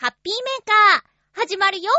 ハッピーメーカー、始まるよ。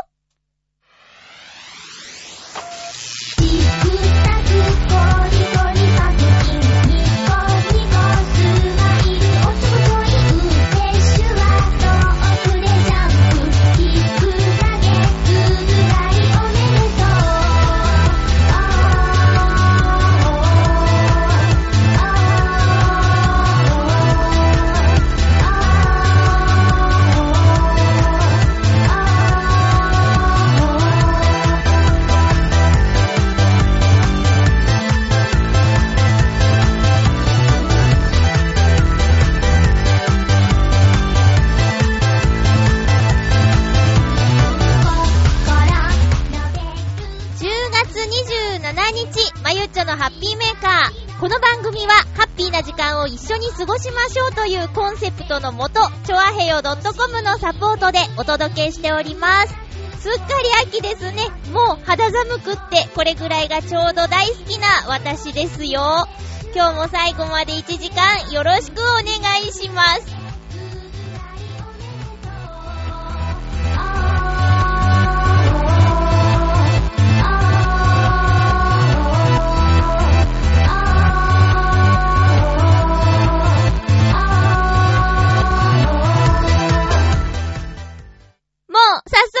日、のハッピーメーカー。この番組は、ハッピーな時間を一緒に過ごしましょうというコンセプトのもと、ちょあへよ .com のサポートでお届けしております。すっかり秋ですね。もう肌寒くって、これぐらいがちょうど大好きな私ですよ。今日も最後まで1時間よろしくお願いします。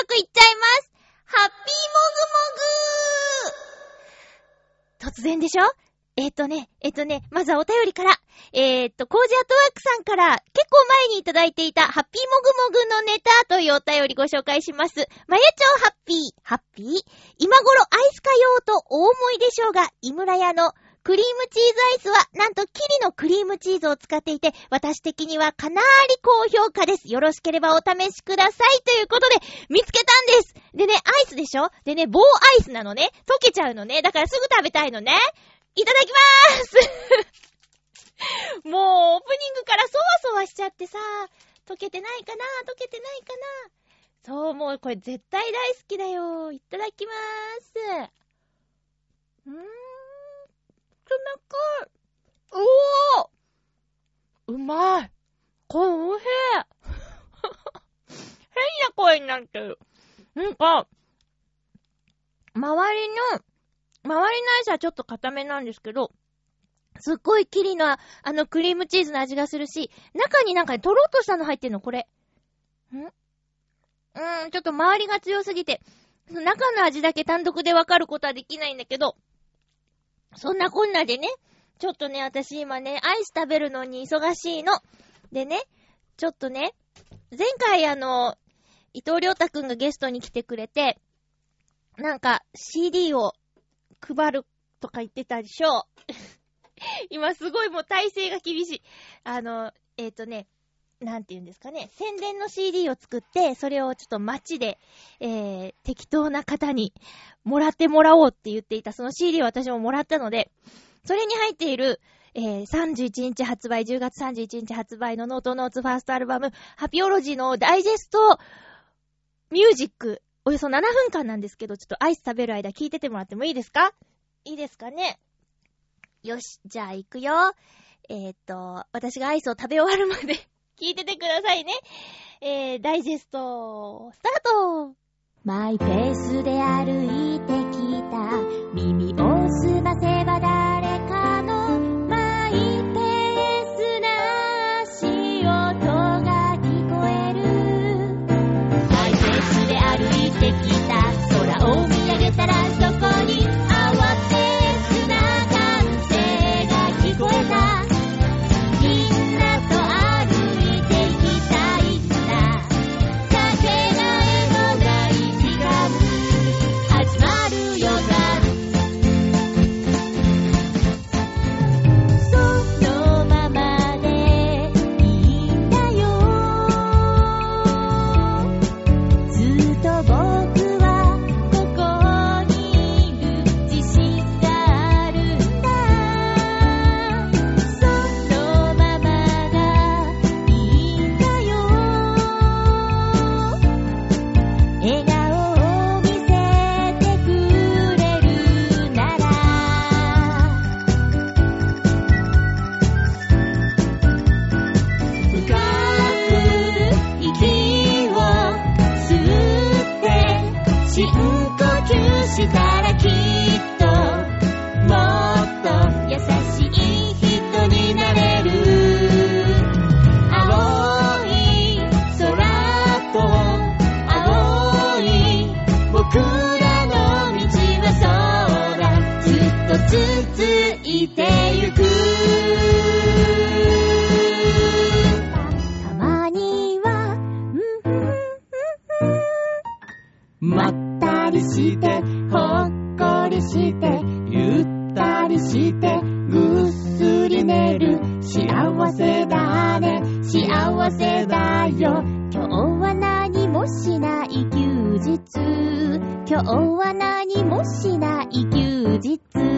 速いっちゃいます。ハッピーもぐもぐ突然でしょ？えっ、とね、えっ、とね、まずはお便りから。えっ、と、コージアットワークさんから結構前にいただいていたハッピーもぐもぐのネタというお便りご紹介します。まゆちょハッピー、ハッピー？今頃アイスかようとお思いでしょうが、井村屋のクリームチーズアイスは、なんとキリのクリームチーズを使っていて、私的にはかなーり高評価です。よろしければお試しください。ということで、見つけたんです。でね、アイスでしょ？でね、棒アイスなのね。溶けちゃうのね。だからすぐ食べたいのね。いただきまーす もう、オープニングからそわそわしちゃってさ、溶けてないかな？溶けてないかな？そう、もうこれ絶対大好きだよ。いただきまーす。うー、冷たい。おーうまい。これおいしい。変な声になってる。なんか、周りの、周りのアイスはちょっと固めなんですけど、すっごいキリの、あのクリームチーズの味がするし、中になんかね、とろっとしたの入ってんの、これ。ん？うーん、ちょっと周りが強すぎて、中の味だけ単独でわかることはできないんだけど、そんなこんなでね、ちょっとね、私今ね、アイス食べるのに忙しいの。でね、ちょっとね、前回あの、伊藤良太くんがゲストに来てくれて、なんか CD を配るとか言ってたでしょ 今すごいもう体勢が厳しい。あの、えっ、とね、なんて言うんですかね、宣伝の CD を作って、それをちょっと街で、えー、適当な方にもらってもらおうって言っていた、その CD を私ももらったので、それに入っている、えー、31日発売、10月31日発売のノートノーツファーストアルバム、ハピオロジーのダイジェストミュージック、およそ7分間なんですけど、ちょっとアイス食べる間聞いててもらってもいいですか？いいですかね？よし、じゃあ行くよ。えー、っと、私がアイスを食べ終わるまで聞いててくださいね。えー、ダイジェスト、スタートマイペースで歩いてきた耳をすませばしてぐっすり寝る。幸せだね。幸せだよ。今日は何もしない休日今日は何もしない休日。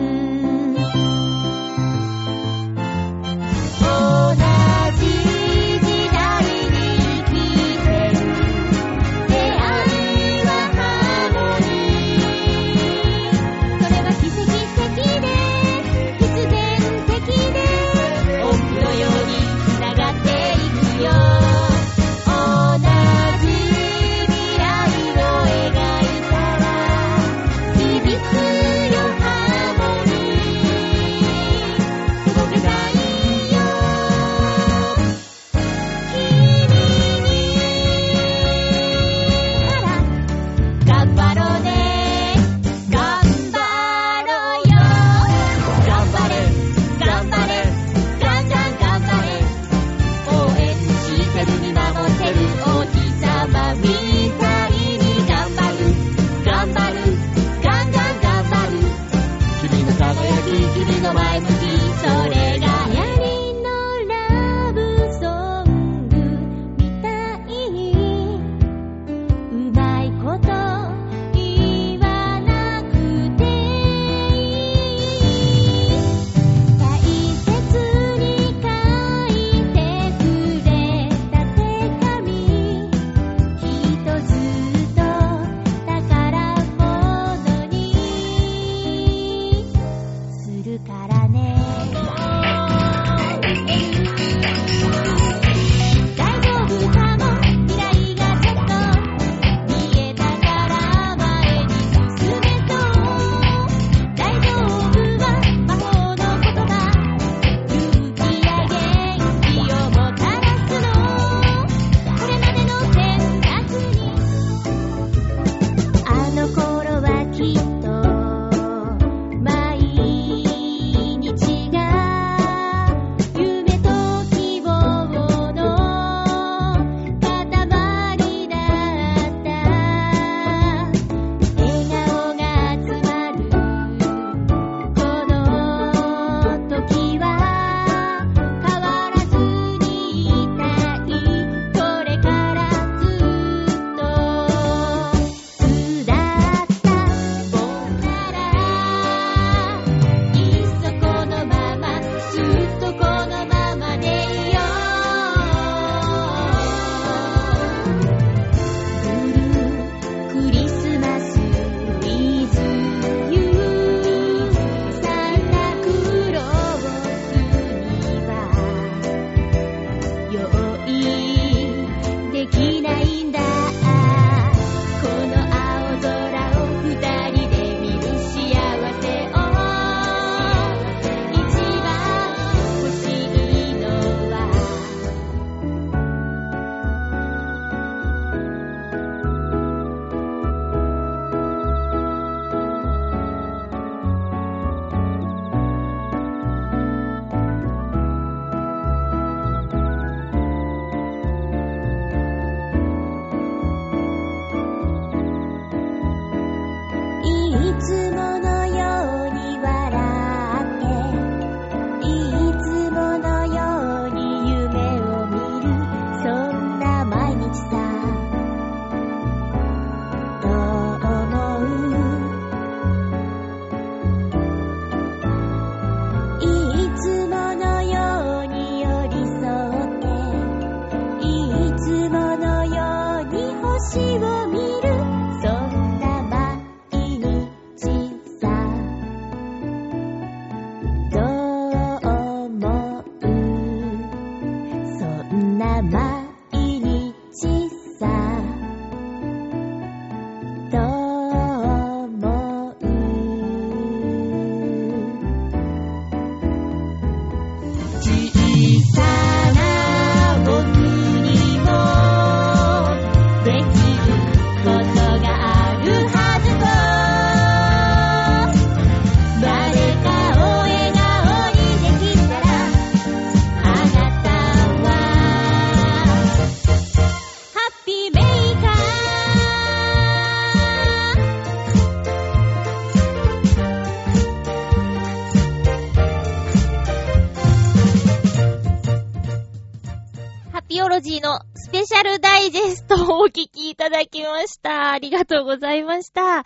ありがとうございました。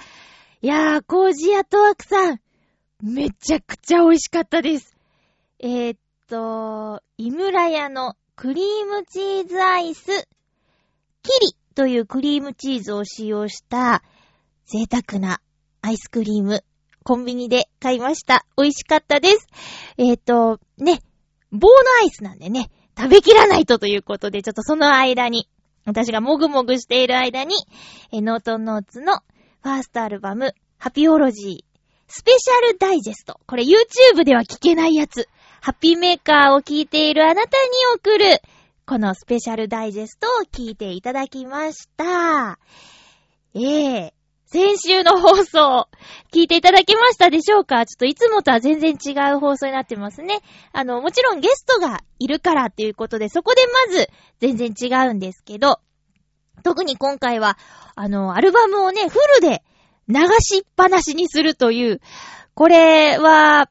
いやー、コージアトワークさん、めちゃくちゃ美味しかったです。えー、っと、井村屋のクリームチーズアイス、キリというクリームチーズを使用した贅沢なアイスクリーム、コンビニで買いました。美味しかったです。えー、っと、ね、棒のアイスなんでね、食べきらないとということで、ちょっとその間に、私がもぐもぐしている間に、え、ノートノーツのファーストアルバム、ハピオロジー、スペシャルダイジェスト。これ YouTube では聞けないやつ。ハッピーメーカーを聞いているあなたに送る、このスペシャルダイジェストを聞いていただきました。ええ先週の放送、聞いていただけましたでしょうか？ちょっといつもとは全然違う放送になってますね。あの、もちろんゲストがいるからっていうことで、そこでまず全然違うんですけど、特に今回は、あの、アルバムをね、フルで流しっぱなしにするという、これは、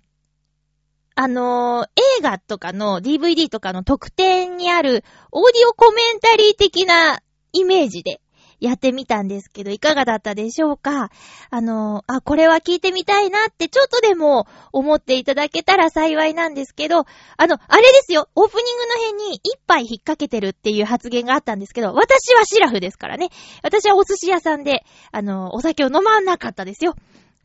あの、映画とかの DVD とかの特典にあるオーディオコメンタリー的なイメージでやってみたんですけど、いかがだったでしょうか？あの、あ、これは聞いてみたいなってちょっとでも思っていただけたら幸いなんですけど、あの、あれですよ、オープニングの辺に一杯引っ掛けてるっていう発言があったんですけど、私はシラフですからね。私はお寿司屋さんで、あの、お酒を飲まなかったですよ。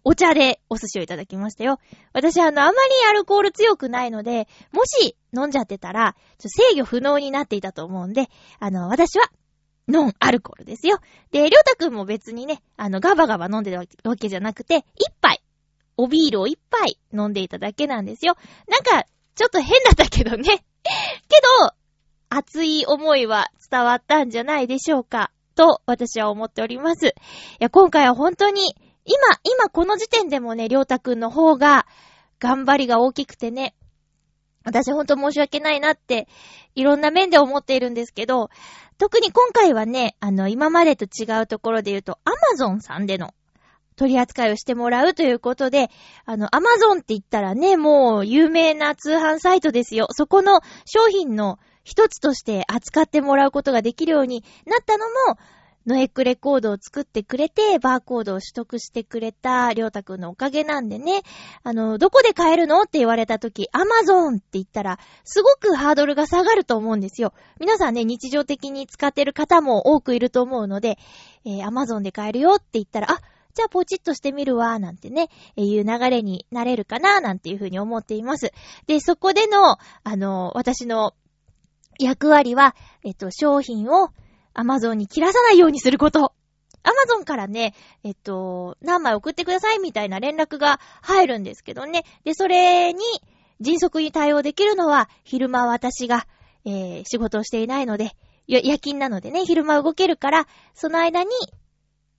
お茶でお寿司をいただきましたよ。私はあの、あまりアルコール強くないので、もし飲んじゃってたら、制御不能になっていたと思うんで、あの、私は、ノンアルコールですよ。で、りょうたくんも別にね、あの、ガバガバ飲んでるわけじゃなくて、一杯、おビールを一杯飲んでいただけなんですよ。なんか、ちょっと変だったけどね。けど、熱い思いは伝わったんじゃないでしょうか。と、私は思っております。いや、今回は本当に、今、今この時点でもね、りょうたくんの方が、頑張りが大きくてね、私ほんと申し訳ないなって、いろんな面で思っているんですけど、特に今回はね、あの、今までと違うところで言うと、アマゾンさんでの取り扱いをしてもらうということで、あの、アマゾンって言ったらね、もう有名な通販サイトですよ。そこの商品の一つとして扱ってもらうことができるようになったのも、ノエックレコードを作ってくれて、バーコードを取得してくれた、りょうたくんのおかげなんでね。あの、どこで買えるのって言われたとき、アマゾンって言ったら、すごくハードルが下がると思うんですよ。皆さんね、日常的に使ってる方も多くいると思うので、えー、アマゾンで買えるよって言ったら、あ、じゃあポチッとしてみるわ、なんてね、えー、いう流れになれるかな、なんていうふうに思っています。で、そこでの、あの、私の役割は、えっと、商品を、アマゾンに切らさないようにすること。アマゾンからね、えっと、何枚送ってくださいみたいな連絡が入るんですけどね。で、それに迅速に対応できるのは、昼間私が、えー、仕事をしていないので、夜勤なのでね、昼間動けるから、その間に、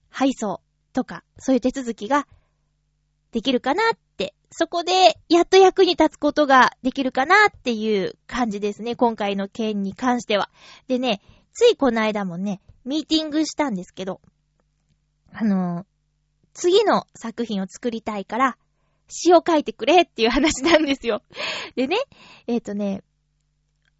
配送とか、そういう手続きができるかなって、そこで、やっと役に立つことができるかなっていう感じですね。今回の件に関しては。でね、ついこの間もね、ミーティングしたんですけど、あのー、次の作品を作りたいから、詩を書いてくれっていう話なんですよ。でね、えっ、ー、とね、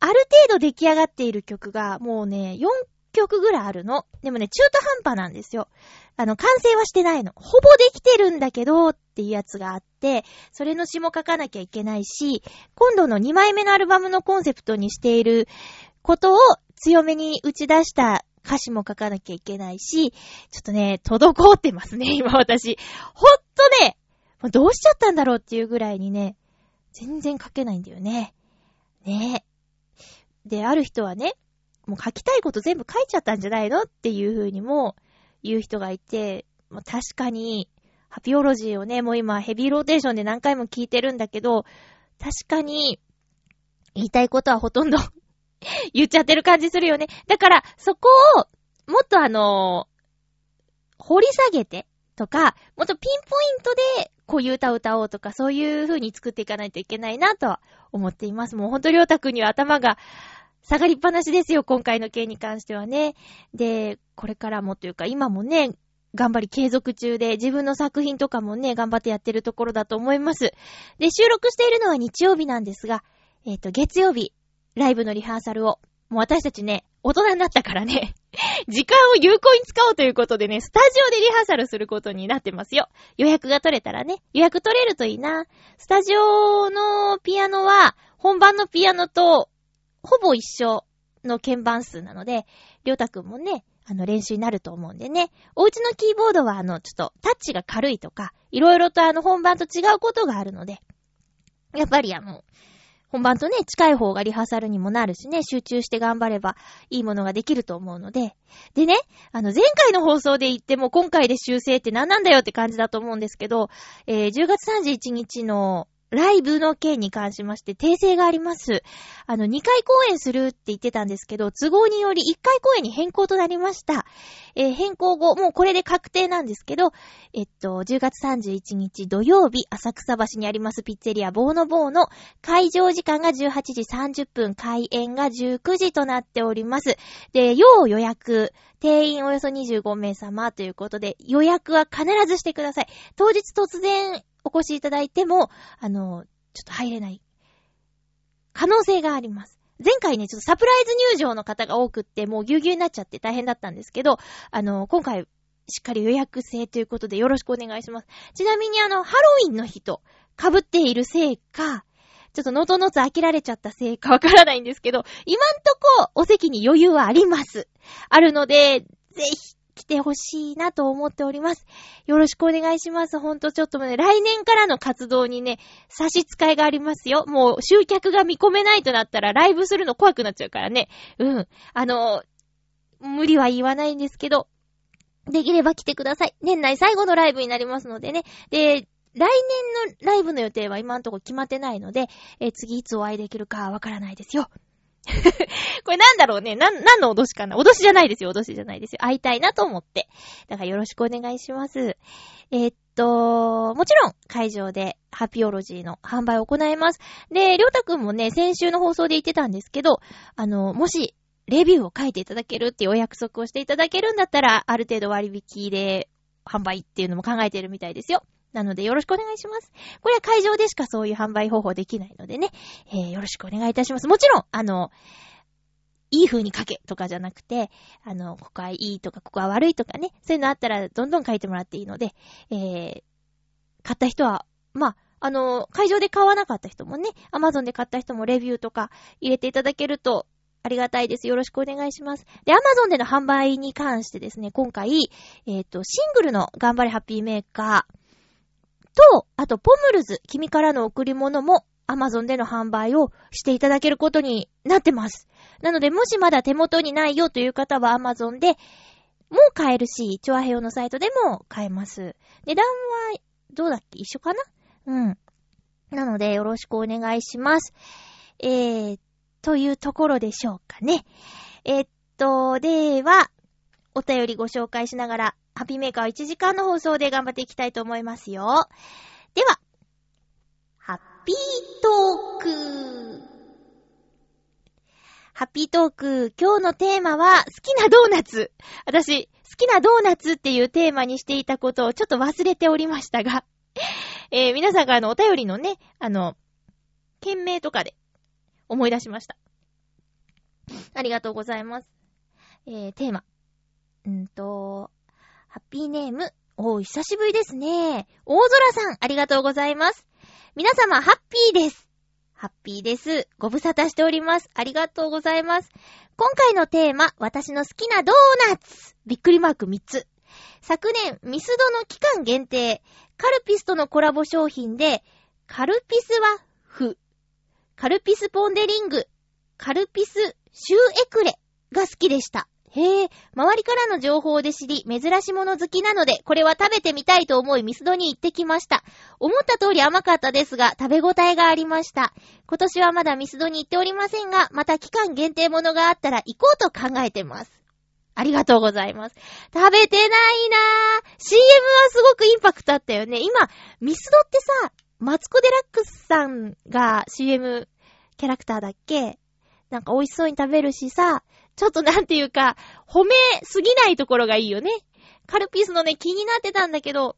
ある程度出来上がっている曲が、もうね、4曲ぐらいあるの。でもね、中途半端なんですよ。あの、完成はしてないの。ほぼできてるんだけど、っていうやつがあって、それの詩も書かなきゃいけないし、今度の2枚目のアルバムのコンセプトにしていることを強めに打ち出した歌詞も書かなきゃいけないし、ちょっとね、滞ってますね、今私。ほんとね、どうしちゃったんだろうっていうぐらいにね、全然書けないんだよね。ねで、ある人はね、もう書きたいこと全部書いちゃったんじゃないのっていう風にも言う人がいて、もう確かに、ハピオロジーをね、もう今ヘビーローテーションで何回も聞いてるんだけど、確かに、言いたいことはほとんど 言っちゃってる感じするよね。だから、そこを、もっとあのー、掘り下げて、とか、もっとピンポイントで、こういう歌を歌おうとか、そういう風に作っていかないといけないなとは思っています。もうほんとりょうたくんには頭が下がりっぱなしですよ、今回の件に関してはね。で、これからもというか、今もね、頑張り継続中で、自分の作品とかもね、頑張ってやってるところだと思います。で、収録しているのは日曜日なんですが、えっ、ー、と、月曜日、ライブのリハーサルをもう私たちね、大人になったからね、時間を有効に使おうということでね、スタジオでリハーサルすることになってますよ。予約が取れたらね、予約取れるといいな。スタジオのピアノは、本番のピアノと、ほぼ一緒の鍵盤数なので、りょうたくんもね、あの、練習になると思うんでね。お家のキーボードは、あの、ちょっと、タッチが軽いとか、いろいろとあの、本番と違うことがあるので、やっぱりあの、本番とね、近い方がリハーサルにもなるしね、集中して頑張ればいいものができると思うので。でね、あの、前回の放送で言っても今回で修正って何なんだよって感じだと思うんですけど、えー、10月31日のライブの件に関しまして訂正があります。あの、2回公演するって言ってたんですけど、都合により1回公演に変更となりました。えー、変更後、もうこれで確定なんですけど、えっと、10月31日土曜日、浅草橋にありますピッツェリアボーノボーの会場時間が18時30分、開演が19時となっております。で、要予約、定員およそ25名様ということで、予約は必ずしてください。当日突然お越しいただいても、あの、ちょっと入れない可能性があります。前回ね、ちょっとサプライズ入場の方が多くって、もうぎゅうぎゅうになっちゃって大変だったんですけど、あの、今回、しっかり予約制ということでよろしくお願いします。ちなみにあの、ハロウィンの日と被っているせいか、ちょっとのとのつ飽きられちゃったせいかわからないんですけど、今んとこお席に余裕はあります。あるので、ぜひ来てほしいなと思っております。よろしくお願いします。ほんとちょっとね、来年からの活動にね、差し支えがありますよ。もう集客が見込めないとなったらライブするの怖くなっちゃうからね。うん。あの、無理は言わないんですけど、できれば来てください。年内最後のライブになりますのでね。で、来年のライブの予定は今んとこ決まってないので、え次いつお会いできるかわからないですよ。これなんだろうね。な、何の脅しかな脅しじゃないですよ。脅しじゃないですよ。会いたいなと思って。だからよろしくお願いします。えー、っと、もちろん会場でハピオロジーの販売を行います。で、りょうたくんもね、先週の放送で言ってたんですけど、あの、もし、レビューを書いていただけるっていうお約束をしていただけるんだったら、ある程度割引で販売っていうのも考えてるみたいですよ。なのでよろしくお願いします。これは会場でしかそういう販売方法できないのでね、えー、よろしくお願いいたします。もちろん、あの、いい風に書けとかじゃなくて、あの、ここはいいとか、ここは悪いとかね、そういうのあったらどんどん書いてもらっていいので、えー、買った人は、まあ、あの、会場で買わなかった人もね、アマゾンで買った人もレビューとか入れていただけるとありがたいです。よろしくお願いします。で、アマゾンでの販売に関してですね、今回、えっ、ー、と、シングルの頑張れハッピーメーカー、と、あと、ポムルズ、君からの贈り物も、アマゾンでの販売をしていただけることになってます。なので、もしまだ手元にないよという方はアマゾンでもう買えるし、チョアヘヨのサイトでも買えます。値段は、どうだっけ？一緒かな？うん。なので、よろしくお願いします。えー、というところでしょうかね。え、っと、では、お便りご紹介しながらハッピーメーカー1時間の放送で頑張っていきたいと思いますよ。では、ハッピートークハッピートーク、今日のテーマは、好きなドーナツ。私、好きなドーナツっていうテーマにしていたことをちょっと忘れておりましたが、えー、皆さんからのお便りのね、あの、件名とかで思い出しました。ありがとうございます。えー、テーマ。うんと、ハッピーネーム。おー、久しぶりですね。大空さん、ありがとうございます。皆様、ハッピーです。ハッピーです。ご無沙汰しております。ありがとうございます。今回のテーマ、私の好きなドーナツ。びっくりマーク3つ。昨年、ミスドの期間限定、カルピスとのコラボ商品で、カルピスワッフ、カルピスポンデリング、カルピスシューエクレが好きでした。へえ、周りからの情報で知り、珍し物好きなので、これは食べてみたいと思いミスドに行ってきました。思った通り甘かったですが、食べ応えがありました。今年はまだミスドに行っておりませんが、また期間限定物があったら行こうと考えてます。ありがとうございます。食べてないなぁ。CM はすごくインパクトあったよね。今、ミスドってさ、マツコデラックスさんが CM キャラクターだっけ？なんか美味しそうに食べるしさ、ちょっとなんていうか、褒めすぎないところがいいよね。カルピスのね、気になってたんだけど、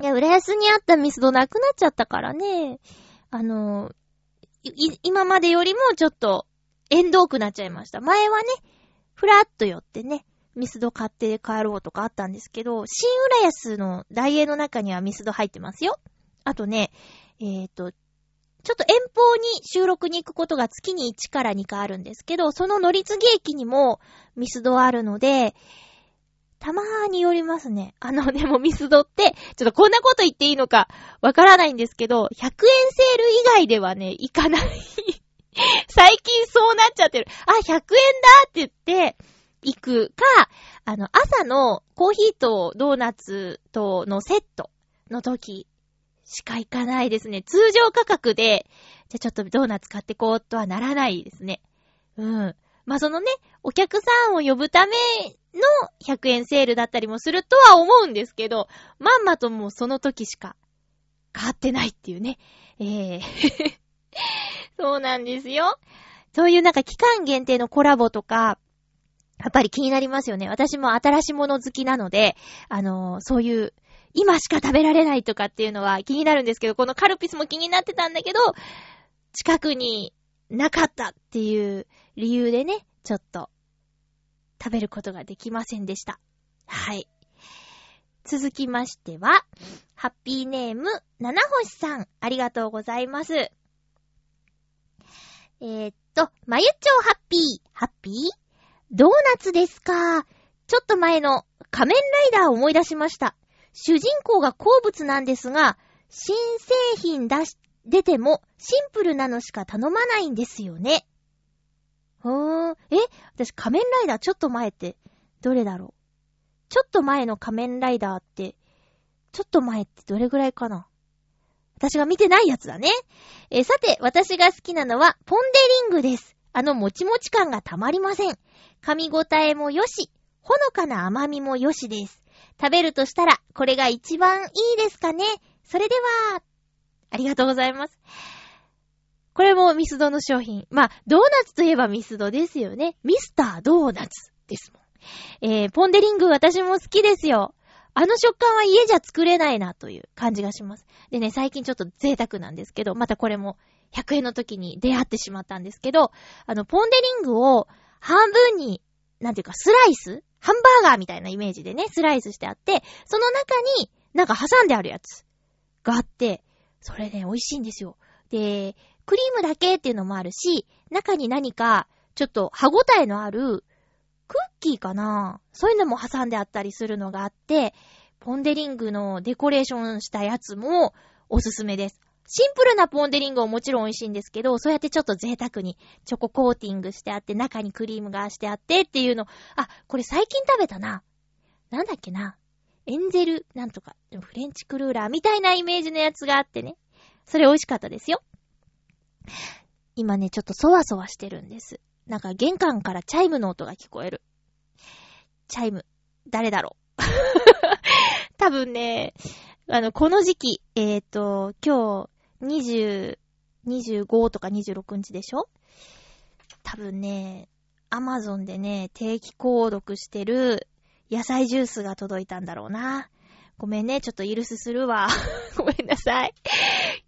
いや、浦安にあったミスドなくなっちゃったからね。あの、今までよりもちょっと縁遠くなっちゃいました。前はね、ふらっと寄ってね、ミスド買って帰ろうとかあったんですけど、新浦安の大英の中にはミスド入ってますよ。あとね、えっ、と、ちょっと遠方に収録に行くことが月に1から2回あるんですけど、その乗り継ぎ駅にもミスドあるので、たまーに寄りますね。あの、でもミスドって、ちょっとこんなこと言っていいのかわからないんですけど、100円セール以外ではね、行かない。最近そうなっちゃってる。あ、100円だって言って、行くか、あの、朝のコーヒーとドーナツとのセットの時しか行かないですね。通常価格で、じゃあちょっとドーナツ買ってこうとはならないですね。うん。まあ、そのね、お客さんを呼ぶための100円セールだったりもするとは思うんですけど、まんまともうその時しか買ってないっていうね。ええ そうなんですよ。そういうなんか期間限定のコラボとか、やっぱり気になりますよね。私も新しいもの好きなので、あのーそういう、今しか食べられないとかっていうのは気になるんですけど、このカルピスも気になってたんだけど、近くになかったっていう理由でね、ちょっと食べることができませんでした。はい。続きましては、ハッピーネーム、七星さん、ありがとうございます。えー、っと、まゆっちょハッピー、ハッピー？ドーナツですか。ちょっと前の仮面ライダーを思い出しました。主人公が好物なんですが、新製品出し、出てもシンプルなのしか頼まないんですよね。ほーん。え？私仮面ライダーちょっと前って、どれだろう？ちょっと前の仮面ライダーって、ちょっと前ってどれぐらいかな？私が見てないやつだね。えさて、私が好きなのは、ポンデリングです。あのもちもち感がたまりません。噛み応えもよし、ほのかな甘みもよしです。食べるとしたら、これが一番いいですかね。それでは、ありがとうございます。これもミスドの商品。まあ、ドーナツといえばミスドですよね。ミスタードーナツですもん。えー、ポンデリング私も好きですよ。あの食感は家じゃ作れないなという感じがします。でね、最近ちょっと贅沢なんですけど、またこれも100円の時に出会ってしまったんですけど、あの、ポンデリングを半分に、なんていうか、スライスハンバーガーみたいなイメージでね、スライスしてあって、その中になんか挟んであるやつがあって、それね、美味しいんですよ。で、クリームだけっていうのもあるし、中に何か、ちょっと歯ごたえのある、クッキーかな？そういうのも挟んであったりするのがあって、ポンデリングのデコレーションしたやつもおすすめです。シンプルなポンデリングももちろん美味しいんですけど、そうやってちょっと贅沢にチョココーティングしてあって、中にクリームがしてあってっていうの、あ、これ最近食べたな。なんだっけな。エンゼル、なんとか、フレンチクルーラーみたいなイメージのやつがあってね。それ美味しかったですよ。今ね、ちょっとそわそわしてるんです。なんか玄関からチャイムの音が聞こえる。チャイム。誰だろう 多分ね、あの、この時期、えっ、と、今日、20、25とか26日でしょ？多分ね、アマゾンでね、定期購読してる野菜ジュースが届いたんだろうな。ごめんね、ちょっとイルスするわ。ごめんなさい。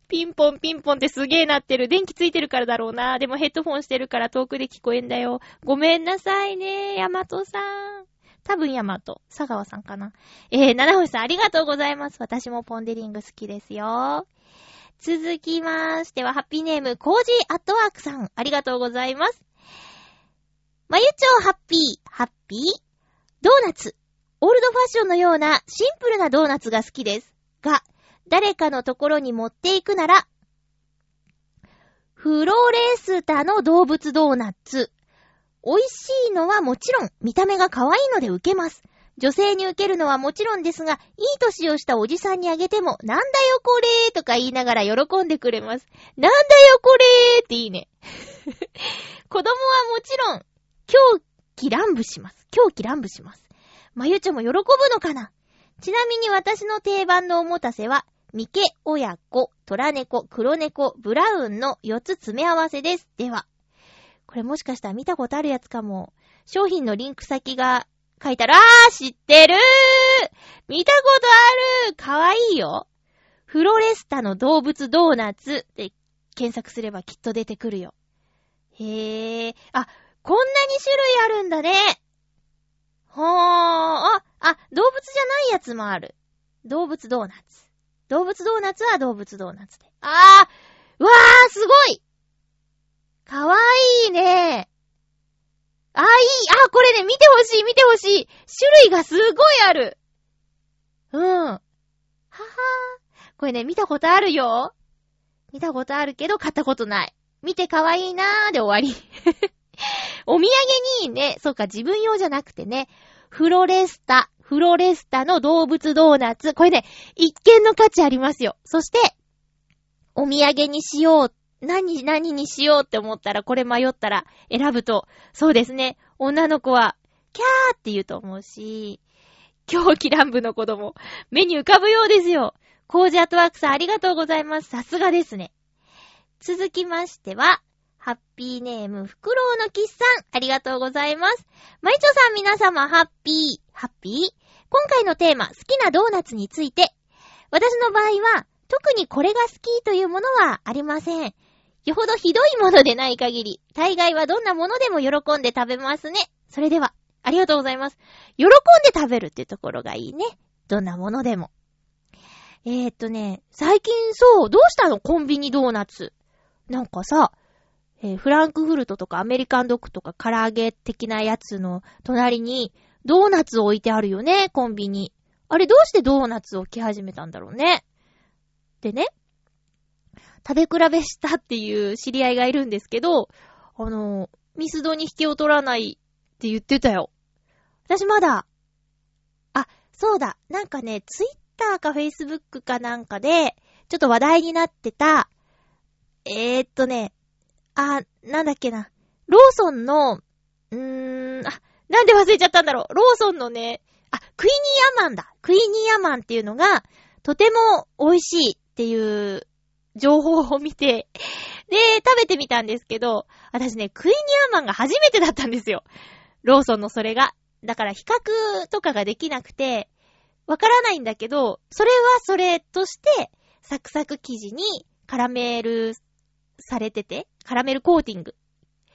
ピンポンピンポンってすげーなってる。電気ついてるからだろうな。でもヘッドフォンしてるから遠くで聞こえんだよ。ごめんなさいね、ヤマトさん。多分ヤマト。佐川さんかな。えー、七星さんありがとうございます。私もポンデリング好きですよ。続きましては、ハッピーネーム、コージーアットワークさん。ありがとうございます。まゆちょうハッピー、ハッピー、ドーナツ。オールドファッションのようなシンプルなドーナツが好きです。が、誰かのところに持っていくなら、フローレスタの動物ドーナツ。美味しいのはもちろん、見た目が可愛いので受けます。女性に受けるのはもちろんですが、いい年をしたおじさんにあげても、なんだよこれーとか言いながら喜んでくれます。なんだよこれーっていいね。子供はもちろん、狂気乱舞します。狂気乱舞します。まゆちょも喜ぶのかな？ちなみに私の定番のおもたせは、ミケ、親子、トラ猫、黒猫、ブラウンの4つ詰め合わせです。では。これもしかしたら見たことあるやつかも。商品のリンク先が書いてある。あー知ってるー見たことあるかわいいよ。フロレスタの動物ドーナツで検索すればきっと出てくるよ。へえ。あ、こんなに種類あるんだね。ほー。あ、あ、動物じゃないやつもある。動物ドーナツ。動物ドーナツは動物ドーナツで。あーわーすごいかわいいねあ、いい。あ、これね、見てほしい、見てほしい。種類がすごいある。うん。ははー。これね、見たことあるよ。見たことあるけど、買ったことない。見てかわいいなーで終わり。お土産にね、そうか、自分用じゃなくてね、フロレスタ、フロレスタの動物ドーナツ。これね、一見の価値ありますよ。そして、お土産にしよう。何、何にしようって思ったら、これ迷ったら選ぶと、そうですね、女の子は、キャーって言うと思うし、狂気乱舞の子供、目に浮かぶようですよ。コージアトワークさんありがとうございます。さすがですね。続きましては、ハッピーネーム、フクロウのキッさん、ありがとうございます。マイチョさん皆様、ハッピー、ハッピー？今回のテーマ、好きなドーナツについて。私の場合は、特にこれが好きというものはありません。よほどひどいものでない限り、大概はどんなものでも喜んで食べますね。それでは、ありがとうございます。喜んで食べるっていうところがいいね。どんなものでも。えー、っとね、最近そう、どうしたの？コンビニドーナツ。なんかさ、えー、フランクフルトとかアメリカンドッグとか唐揚げ的なやつの隣にドーナツ置いてあるよね、コンビニ。あれどうしてドーナツを着始めたんだろうね。でね、食べ比べしたっていう知り合いがいるんですけど、あの、ミスドに引きを取らないって言ってたよ。私まだ、あ、そうだ、なんかね、ツイッターかフェイスブックかなんかで、ちょっと話題になってた、えー、っとね、あ、なんだっけな、ローソンの、うーん、あ、なんで忘れちゃったんだろう。ローソンのね、あ、クイニーアマンだ。クイニーアマンっていうのが、とても美味しいっていう情報を見て、で、食べてみたんですけど、私ね、クイニーアマンが初めてだったんですよ。ローソンのそれが。だから比較とかができなくて、わからないんだけど、それはそれとして、サクサク生地にカラメルされてて、カラメルコーティング。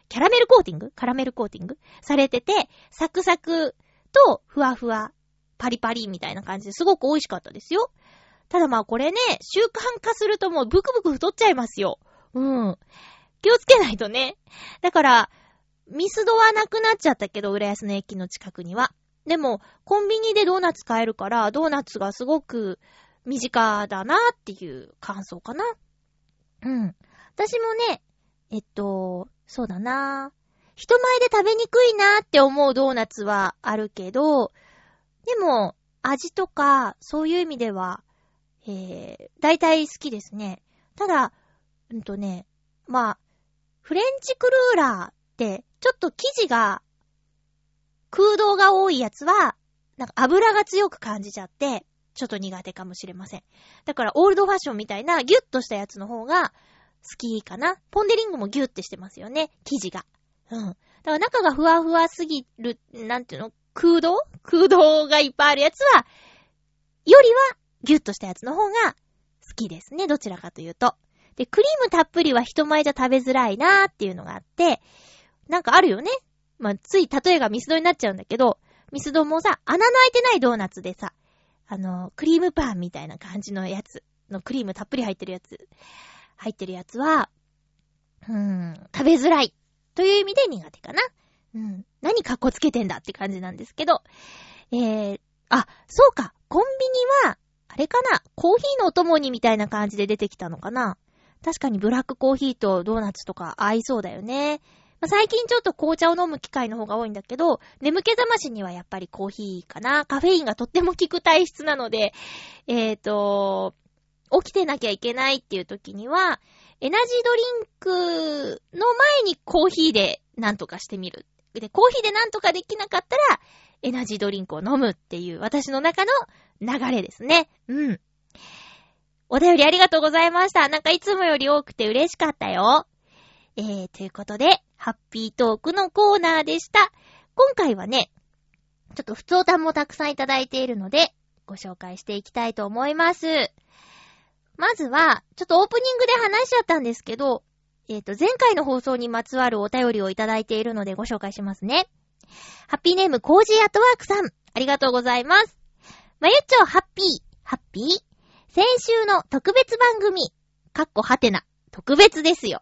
キャラメルコーティング？カラメルコーティング？されてて、サクサクとふわふわ、パリパリみたいな感じですごく美味しかったですよ。ただまあこれね、習慣化するともうブクブク太っちゃいますよ。うん。気をつけないとね。だから、ミスドはなくなっちゃったけど、浦安の駅の近くには。でも、コンビニでドーナツ買えるから、ドーナツがすごく身近だなっていう感想かな。うん。私もね、えっと、そうだな人前で食べにくいなって思うドーナツはあるけど、でも、味とか、そういう意味では、えー、大体好きですね。ただ、うんとね、まあ、フレンチクルーラーって、ちょっと生地が、空洞が多いやつは、なんか油が強く感じちゃって、ちょっと苦手かもしれません。だから、オールドファッションみたいなギュッとしたやつの方が好きかな。ポンデリングもギュッてしてますよね、生地が。うん。だから中がふわふわすぎる、なんていうの空洞？空洞がいっぱいあるやつは、よりはギュッとしたやつの方が好きですね。どちらかというと。で、クリームたっぷりは人前じゃ食べづらいなーっていうのがあって、なんかあるよね。まあ、つい例えがミスドになっちゃうんだけど、ミスドもさ、穴の開いてないドーナツでさ、あの、クリームパンみたいな感じのやつのクリームたっぷり入ってるやつ、入ってるやつは、うーん、食べづらいという意味で苦手かな。うん。何かっこつけてんだって感じなんですけど。えー、あ、そうか。コンビニは、あれかな？コーヒーのお供にみたいな感じで出てきたのかな？確かにブラックコーヒーとドーナツとか合いそうだよね。まあ、最近ちょっと紅茶を飲む機会の方が多いんだけど、眠気覚ましにはやっぱりコーヒーかな。カフェインがとっても効く体質なので、えーと、起きてなきゃいけないっていう時には、エナジードリンクの前にコーヒーでなんとかしてみる。で、コーヒーでなんとかできなかったら、エナジードリンクを飲むっていう私の中の流れですね。うん。お便りありがとうございました。なんかいつもより多くて嬉しかったよ。えー、ということで、ハッピートークのコーナーでした。今回はね、ちょっと普通歌もたくさんいただいているので、ご紹介していきたいと思います。まずは、ちょっとオープニングで話しちゃったんですけど、えっ、と、前回の放送にまつわるお便りをいただいているのでご紹介しますね。ハッピーネームコージーアットワークさん。ありがとうございます。まゆっちょハッピー、ハッピー？先週の特別番組、かっこはてな、特別ですよ。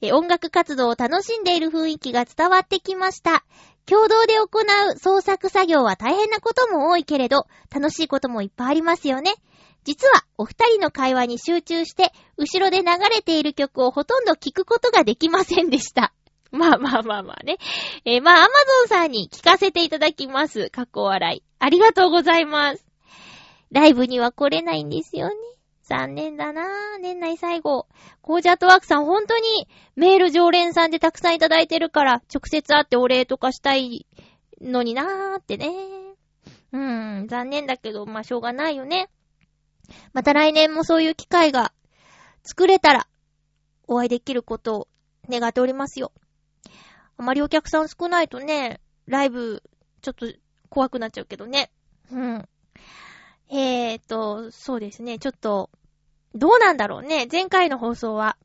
え音楽活動を楽しんでいる雰囲気が伝わってきました。共同で行う創作作業は大変なことも多いけれど、楽しいこともいっぱいありますよね。実は、お二人の会話に集中して、後ろで流れている曲をほとんど聞くことができませんでした。まあまあまあまあね。えーまあ、アマゾンさんに聞かせていただきます。かっこ笑い。ありがとうございます。ライブには来れないんですよね。残念だなぁ。年内最後。コージャットワークさん、本当にメール常連さんでたくさんいただいてるから、直接会ってお礼とかしたいのになーってね。うーん、残念だけど、まあ、しょうがないよね。また来年もそういう機会が作れたら、お会いできることを願っておりますよ。あまりお客さん少ないとね、ライブ、ちょっと怖くなっちゃうけどね。うん。えーと、そうですね、ちょっと、どうなんだろうね。前回の放送は、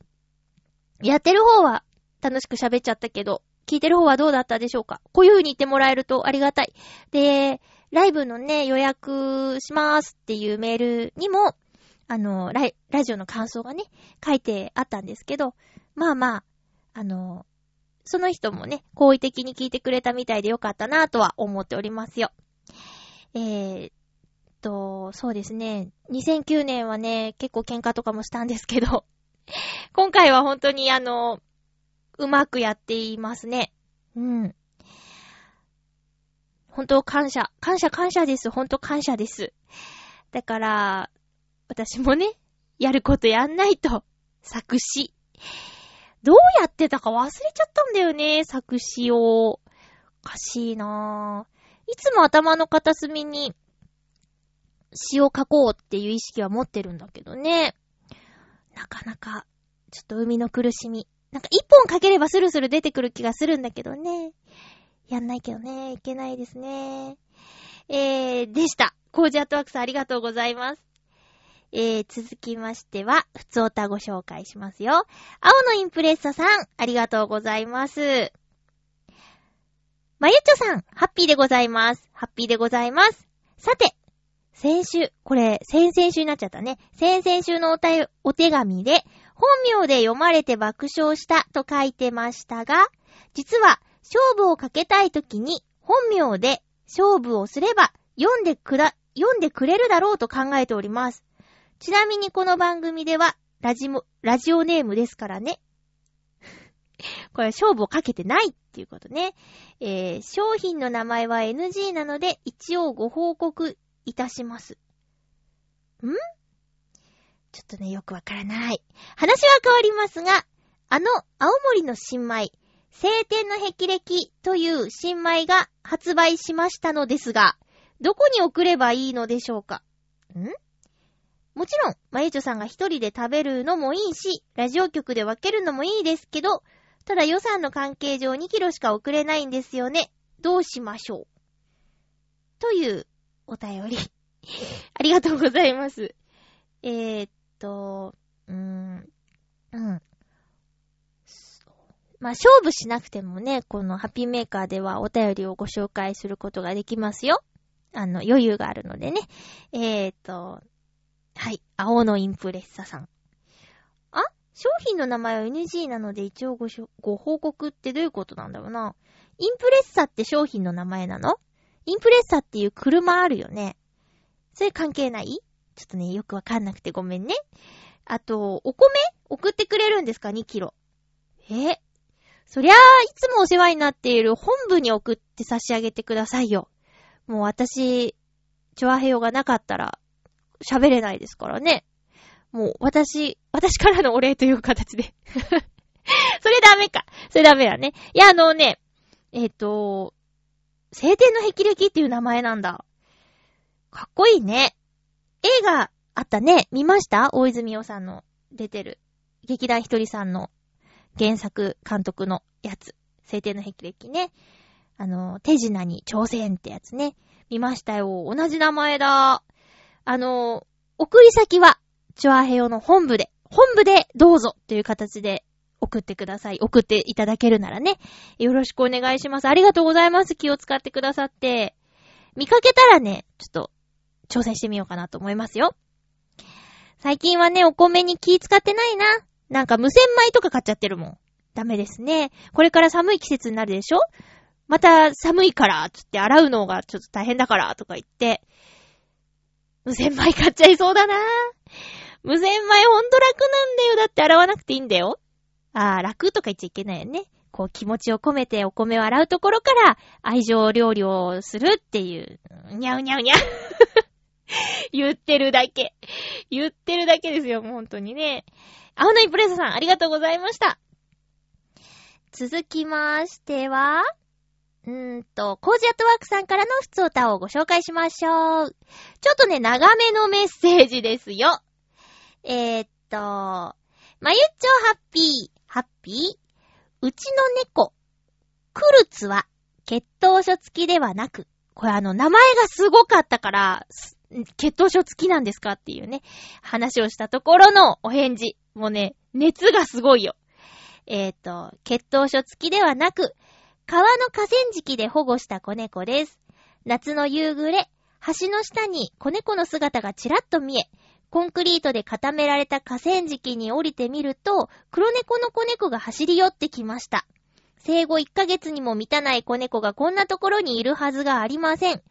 やってる方は楽しく喋っちゃったけど、聞いてる方はどうだったでしょうかこういう風に言ってもらえるとありがたい。で、ライブのね、予約しますっていうメールにも、あの、ライラジオの感想がね、書いてあったんですけど、まあまあ、あの、その人もね、好意的に聞いてくれたみたいでよかったなぁとは思っておりますよ。えーっと、そうですね、2009年はね、結構喧嘩とかもしたんですけど、今回は本当にあの、うまくやっていますね。うん。本当感謝。感謝感謝です。本当感謝です。だから、私もね、やることやんないと、作詞。どうやってたか忘れちゃったんだよね、作詞を。おかしいなぁ。いつも頭の片隅に詩を書こうっていう意識は持ってるんだけどね。なかなか、ちょっと海の苦しみ。なんか一本書ければスルスル出てくる気がするんだけどね。やんないけどね、いけないですね。えー、でした。コージアットワークさんありがとうございます。えー、続きましては、ふつおたご紹介しますよ。青のインプレッサさん、ありがとうございます。まゆちょさん、ハッピーでございます。ハッピーでございます。さて、先週、これ、先々週になっちゃったね。先々週のおたお手紙で、本名で読まれて爆笑したと書いてましたが、実は、勝負をかけたいときに、本名で勝負をすれば、読んでくら、読んでくれるだろうと考えております。ちなみにこの番組では、ラジモ、ラジオネームですからね。これ勝負をかけてないっていうことね。えー、商品の名前は NG なので、一応ご報告いたします。ん？ちょっとね、よくわからない。話は変わりますが、あの、青森の新米、晴天の霹靂という新米が発売しましたのですが、どこに送ればいいのでしょうか？ん？もちろん、まゆちょさんが一人で食べるのもいいし、ラジオ局で分けるのもいいですけど、ただ予算の関係上2キロしか送れないんですよね。どうしましょうというお便り。ありがとうございます。えー、っと、うーん、うん。まあ、勝負しなくてもね、このハッピーメーカーではお便りをご紹介することができますよ。あの、余裕があるのでね。えー、っと、はい。青のインプレッサさん。あ商品の名前は NG なので一応ごしょご報告ってどういうことなんだろうな。インプレッサって商品の名前なの？インプレッサっていう車あるよね。それ関係ない？ちょっとね、よくわかんなくてごめんね。あと、お米？送ってくれるんですか ?2 キロ。え？そりゃあ、いつもお世話になっている本部に送って差し上げてくださいよ。もう私、チョアヘヨがなかったら、喋れないですからね。もう、私、私からのお礼という形で。それダメか。それダメだね。いや、あのね、えっ、と、晴天の霹靂っていう名前なんだ。かっこいいね。映画あったね。見ました？大泉洋さんの出てる。劇団ひとりさんの原作監督のやつ。晴天の霹靂ね。あの、手品に挑戦ってやつね。見ましたよ。同じ名前だ。あの、送り先は、チョアヘヨの本部で、本部でどうぞという形で送ってください。送っていただけるならね。よろしくお願いします。ありがとうございます。気を使ってくださって。見かけたらね、ちょっと、挑戦してみようかなと思いますよ。最近はね、お米に気使ってないな。なんか無洗米とか買っちゃってるもん。ダメですね。これから寒い季節になるでしょ？また寒いから、つって洗うのがちょっと大変だから、とか言って、無洗米買っちゃいそうだな無洗米ほんと楽なんだよ。だって洗わなくていいんだよ。あー、楽とか言っちゃいけないよね。こう気持ちを込めてお米を洗うところから愛情料理をするっていう、にゃうにゃうにゃ。言ってるだけ。言ってるだけですよ、もう本当にね。青のイプレッサさん、ありがとうございました。続きましては、うーんと、コージアットワークさんからの普通歌をご紹介しましょう。ちょっとね、長めのメッセージですよ。えー、っと、まゆっちょハッピー、ハッピー？うちの猫、クルツは、血統書付きではなく、これあの、名前がすごかったから、血統書付きなんですかっていうね、話をしたところのお返事。もうね、熱がすごいよ。えっ、と、血統書付きではなく、川の河川敷で保護した子猫です。夏の夕暮れ、橋の下に子猫の姿がちらっと見え、コンクリートで固められた河川敷に降りてみると、黒猫の子猫が走り寄ってきました。生後1ヶ月にも満たない子猫がこんなところにいるはずがありません。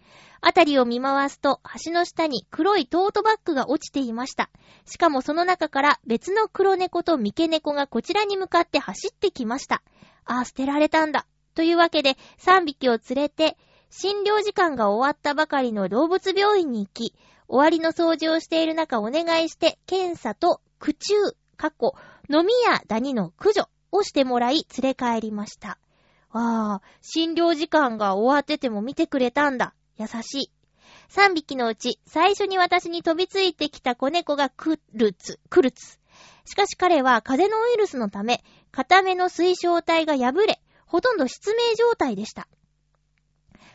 あたりを見回すと、橋の下に黒いトートバッグが落ちていました。しかもその中から別の黒猫と三毛猫がこちらに向かって走ってきました。ああ、捨てられたんだ。というわけで、3匹を連れて、診療時間が終わったばかりの動物病院に行き、終わりの掃除をしている中お願いして、検査と苦中、過去、飲みやダニの駆除をしてもらい連れ帰りました。ああ、診療時間が終わってても見てくれたんだ。優しい。3匹のうち、最初に私に飛びついてきた子猫がクルツ、クルツ。しかし彼は風邪のウイルスのため、片目の水晶体が破れ、ほとんど失明状態でした。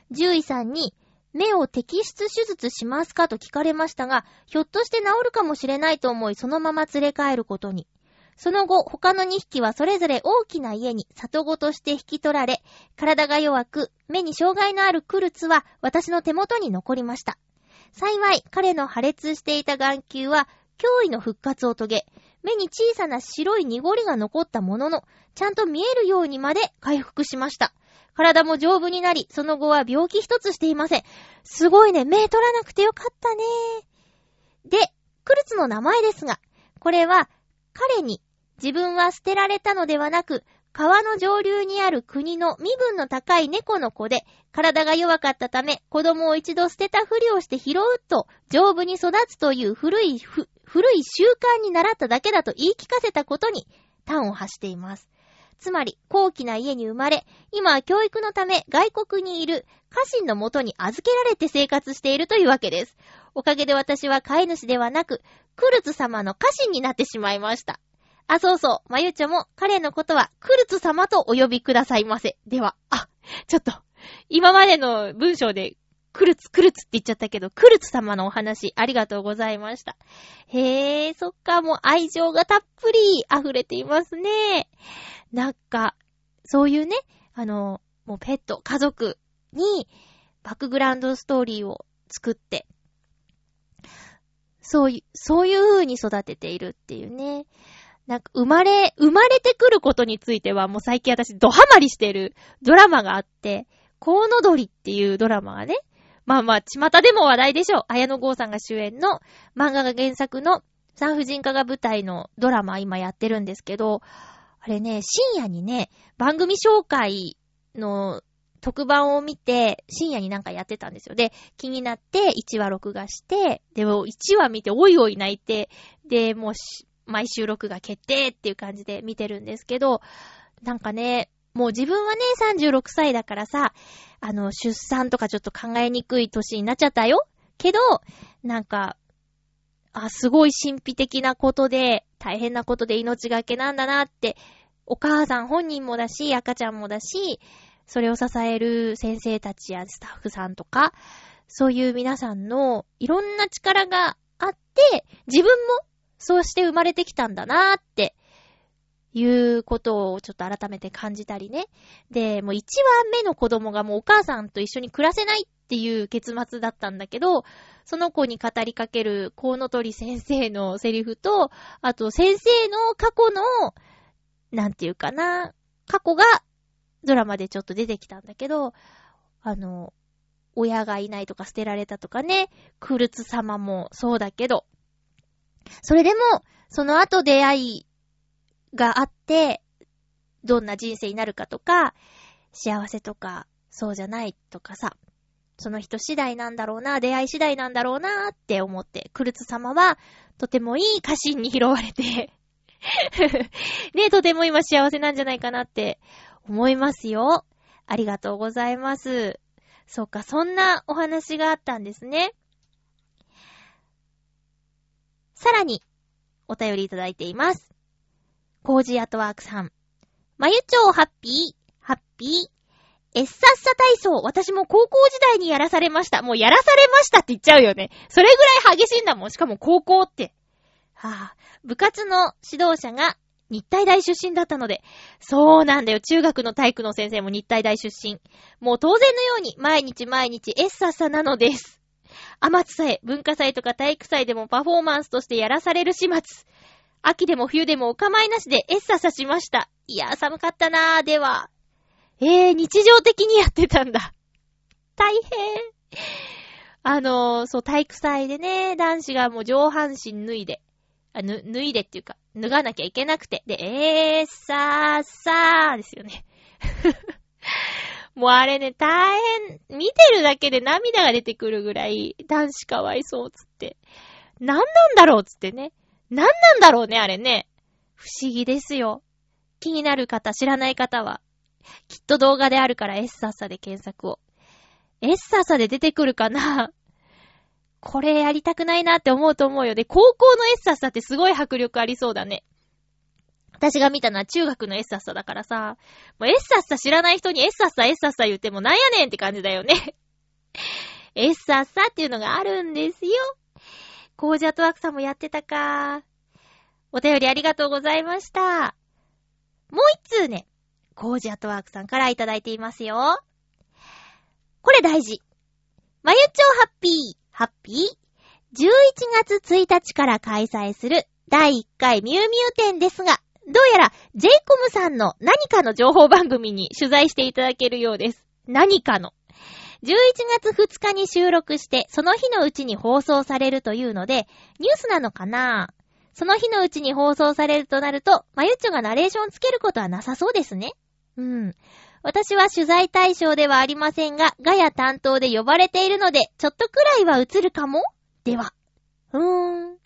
獣医さんに、目を摘出手術しますかと聞かれましたが、ひょっとして治るかもしれないと思い、そのまま連れ帰ることに。その後、他の2匹はそれぞれ大きな家に里子として引き取られ、体が弱く、目に障害のあるクルツは私の手元に残りました。幸い、彼の破裂していた眼球は、驚異の復活を遂げ、目に小さな白い濁りが残ったものの、ちゃんと見えるようにまで回復しました。体も丈夫になり、その後は病気一つしていません。すごいね、目取らなくてよかったね。で、クルツの名前ですが、これは、彼に自分は捨てられたのではなく、川の上流にある国の身分の高い猫の子で、体が弱かったため、子供を一度捨てたふりをして拾うと、丈夫に育つという古い、古い習慣に習っただけだと言い聞かせたことに、端を発しています。つまり、高貴な家に生まれ、今は教育のため外国にいる家臣のもとに預けられて生活しているというわけです。おかげで私は飼い主ではなく、クルツ様の家臣になってしまいました。あ、そうそう。まゆちょも彼のことはクルツ様とお呼びくださいませ。では、あ、ちょっと、今までの文章でクルツクルツって言っちゃったけど、クルツ様のお話ありがとうございました。へえ、そっか、もう愛情がたっぷり溢れていますね。なんか、そういうね、あの、もうペット、家族にバックグラウンドストーリーを作って、そういう、そういう風に育てているっていうね。なんか生まれ、生まれてくることについてはもう最近私ドハマりしてるドラマがあって、コウノドリっていうドラマがね、まあまあ、巷でも話題でしょう。綾野剛さんが主演の漫画が原作の産婦人科が舞台のドラマ今やってるんですけど、あれね、深夜にね、番組紹介の特番を見て、深夜になんかやってたんですよ。で、気になって1話録画して、でも1話見ておいおい泣いて、で、もうし毎週録画決定っていう感じで見てるんですけど、なんかね、もう自分はね、36歳だからさ、あの、出産とかちょっと考えにくい年になっちゃったよ。けど、なんか、あ、すごい神秘的なことで、大変なことで命がけなんだなって、お母さん本人もだし、赤ちゃんもだし、それを支える先生たちやスタッフさんとか、そういう皆さんのいろんな力があって、自分もそうして生まれてきたんだなっていうことをちょっと改めて感じたりね。で、もう1話目の子供がもうお母さんと一緒に暮らせないっていう結末だったんだけど、その子に語りかけるコウノトリ先生のセリフと、あと先生の過去の、なんていうかな、過去がドラマでちょっと出てきたんだけど、あの、親がいないとか捨てられたとかね、クルツ様もそうだけど、それでも、その後出会いがあって、どんな人生になるかとか、幸せとか、そうじゃないとかさ、その人次第なんだろうな、出会い次第なんだろうなって思って、クルツ様は、とてもいい家臣に拾われて ね、とても今幸せなんじゃないかなって思いますよ。ありがとうございます。そうか、そんなお話があったんですね。さらに、お便りいただいています。コージーアトワークさん。まゆちょうハッピー、ハッピー。エッサッサ体操、私も高校時代にやらされました。もうやらされましたって言っちゃうよね。それぐらい激しいんだもん。しかも高校って。はぁ、あ、部活の指導者が日体大出身だったので、そうなんだよ。中学の体育の先生も日体大出身。もう当然のように毎日毎日エッサッサなのです。アマツさえ文化祭とか体育祭でもパフォーマンスとしてやらされる始末。秋でも冬でもお構いなしでエッサッサしました。いやー寒かったなー。では。えー、日常的にやってたんだ。大変。あのー、そう、体育祭でね、男子がもう上半身脱いで、あ、ぬ、脱いでっていうか、脱がなきゃいけなくて。で、えー、さーさーですよね。もうあれね、大変、見てるだけで涙が出てくるぐらい、男子かわいそうつって。なんなんだろうつってね。なんなんだろうね、あれね。不思議ですよ。気になる方、知らない方は、きっと動画であるからエッサッサで検索を。エッサッサで出てくるかなこれやりたくないなって思うと思うよ。で、高校のエッサッサってすごい迫力ありそうだね。私が見たのは中学のエッサッサだからさ、もうエッサッサ知らない人にエッサッサエッサッサ言ってもなんやねんって感じだよね。エッサッサっていうのがあるんですよ。コージアトワークさんもやってたか。お便りありがとうございました。もう一通ね、コージアトワークさんからいただいていますよ。これ大事。まゆちょハッピー。ハッピー ?11 月1日から開催する第1回ミュウミュウ展ですが、どうやら j コムさんの何かの情報番組に取材していただけるようです。何かの。11月2日に収録して、その日のうちに放送されるというので、ニュースなのかな？その日のうちに放送されるとなると、まゆっちょがナレーションつけることはなさそうですね。うん。私は取材対象ではありませんが、ガヤ担当で呼ばれているので、ちょっとくらいは映るかも？では。うーん。11